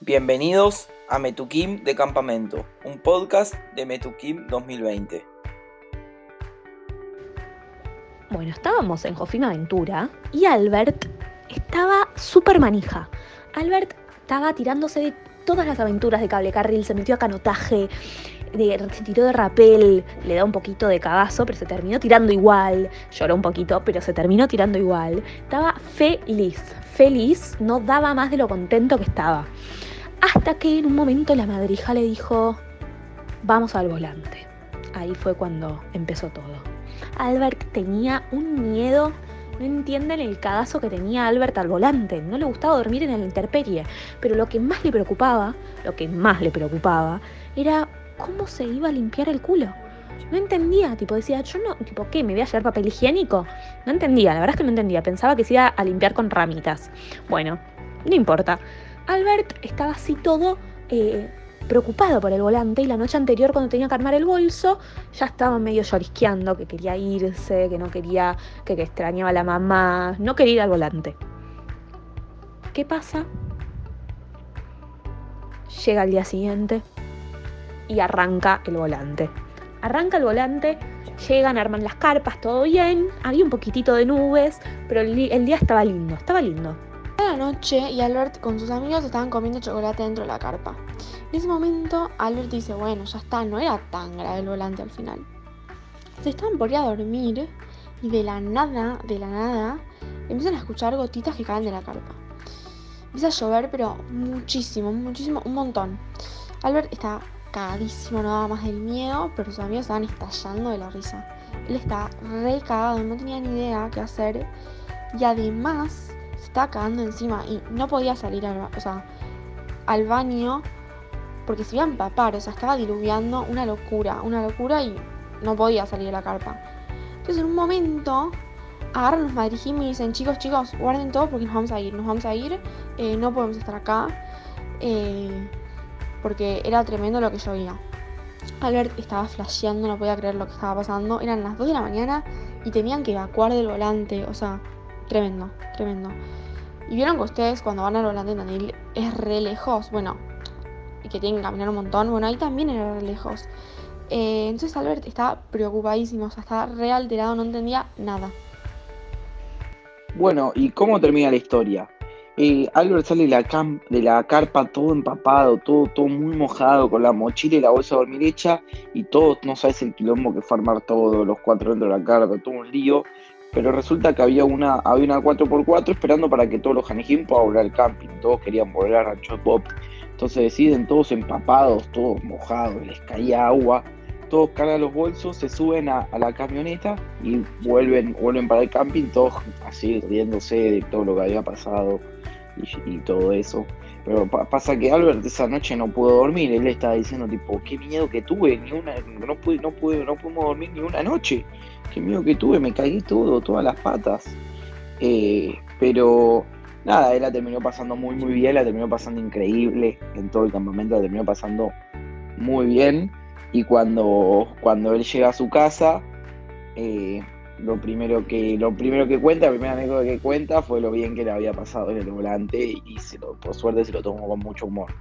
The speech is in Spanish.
Bienvenidos a Metukim de Campamento, un podcast de Metukim 2020. Bueno, estábamos en Jofina Aventura y Albert estaba súper manija. Albert estaba tirándose de todas las aventuras de cable carril, se metió a canotaje, se tiró de rapel, le da un poquito de cagazo, pero se terminó tirando igual. Lloró un poquito, pero se terminó tirando igual. Estaba feliz, feliz, no daba más de lo contento que estaba. Hasta que en un momento la madrija le dijo, vamos al volante. Ahí fue cuando empezó todo. Albert tenía un miedo no entienden el cagazo que tenía Albert al volante. No le gustaba dormir en la intemperie. Pero lo que más le preocupaba, lo que más le preocupaba, era cómo se iba a limpiar el culo. No entendía, tipo, decía, yo no, tipo, ¿qué? ¿Me voy a llevar papel higiénico? No entendía, la verdad es que no entendía. Pensaba que se iba a limpiar con ramitas. Bueno, no importa. Albert estaba así todo eh, preocupado por el volante y la noche anterior cuando tenía que armar el bolso ya estaba medio llorisqueando, que quería irse, que no quería, que, extrañaba a la mamá, no quería ir al volante. ¿Qué pasa? Llega el día siguiente, y arranca el volante. Arranca el volante, llegan, arman las carpas, todo bien, había un poquitito de nubes, pero el, día estaba lindo, estaba lindo. Noche y Albert con sus amigos estaban comiendo chocolate dentro de la carpa. En ese momento Albert dice, bueno, ya está, no era tan grave el volante al final. Se estaban por ir a dormir y de la nada, de la nada, empiezan a escuchar gotitas que caen de la carpa. Empieza a llover, pero muchísimo, muchísimo, un montón. Albert está cagadísimo, no daba más del miedo, pero sus amigos estaban estallando de la risa. Él estaba re cagado, no tenía ni idea qué hacer. Y además estaba cagando encima y no podía salir al, al baño porque se iba a empapar, o sea, estaba diluviando una locura, una locura y no podía salir de la carpa. Entonces en un momento agarran los madrijim y dicen, chicos, chicos, guarden todo porque nos vamos a ir, nos vamos a ir, eh, no podemos estar acá. Eh, porque era tremendo lo que yo veía. Albert estaba flasheando, no podía creer lo que estaba pasando. Eran las 2 de la mañana y tenían que evacuar del volante. O sea, tremendo, tremendo. Y vieron que ustedes cuando van al volante en es re lejos. Bueno, y que tienen que caminar un montón. Bueno, ahí también era re lejos. Eh, entonces Albert estaba preocupadísimo, o sea, estaba re alterado, no entendía nada. Bueno, ¿y cómo termina la historia? Albert sale de la, de la carpa todo empapado, todo, todo muy mojado, con la mochila y la bolsa de dormir hecha, y todo, no sabes el quilombo que fue armar todo, los cuatro dentro de la carpa, todo un lío. Pero resulta que había una, había una 4x4 esperando para que todos los Hanejim puedan volver al camping. Todos querían volver a Rancho Pop. Entonces deciden todos empapados, todos mojados, les caía agua. Todos cargan los bolsos, se suben a, la camioneta y vuelven, vuelven para el camping, todos así riéndose de todo lo que había pasado y, todo eso. Pero pasa que Albert esa noche no pudo dormir, él estaba diciendo tipo, qué miedo que tuve, ni una, no pude, no pude, no pudimos dormir ni una noche, qué miedo que tuve, me caí todo, todas las patas. Eh, pero nada, él la terminó pasando muy muy bien, la terminó pasando increíble en todo el campamento, la terminó pasando muy bien. Y cuando, cuando él llega a su casa, eh, lo primero que lo primero que cuenta, la primera anécdota que cuenta fue lo bien que le había pasado en el volante y se por suerte se lo tomó con mucho humor.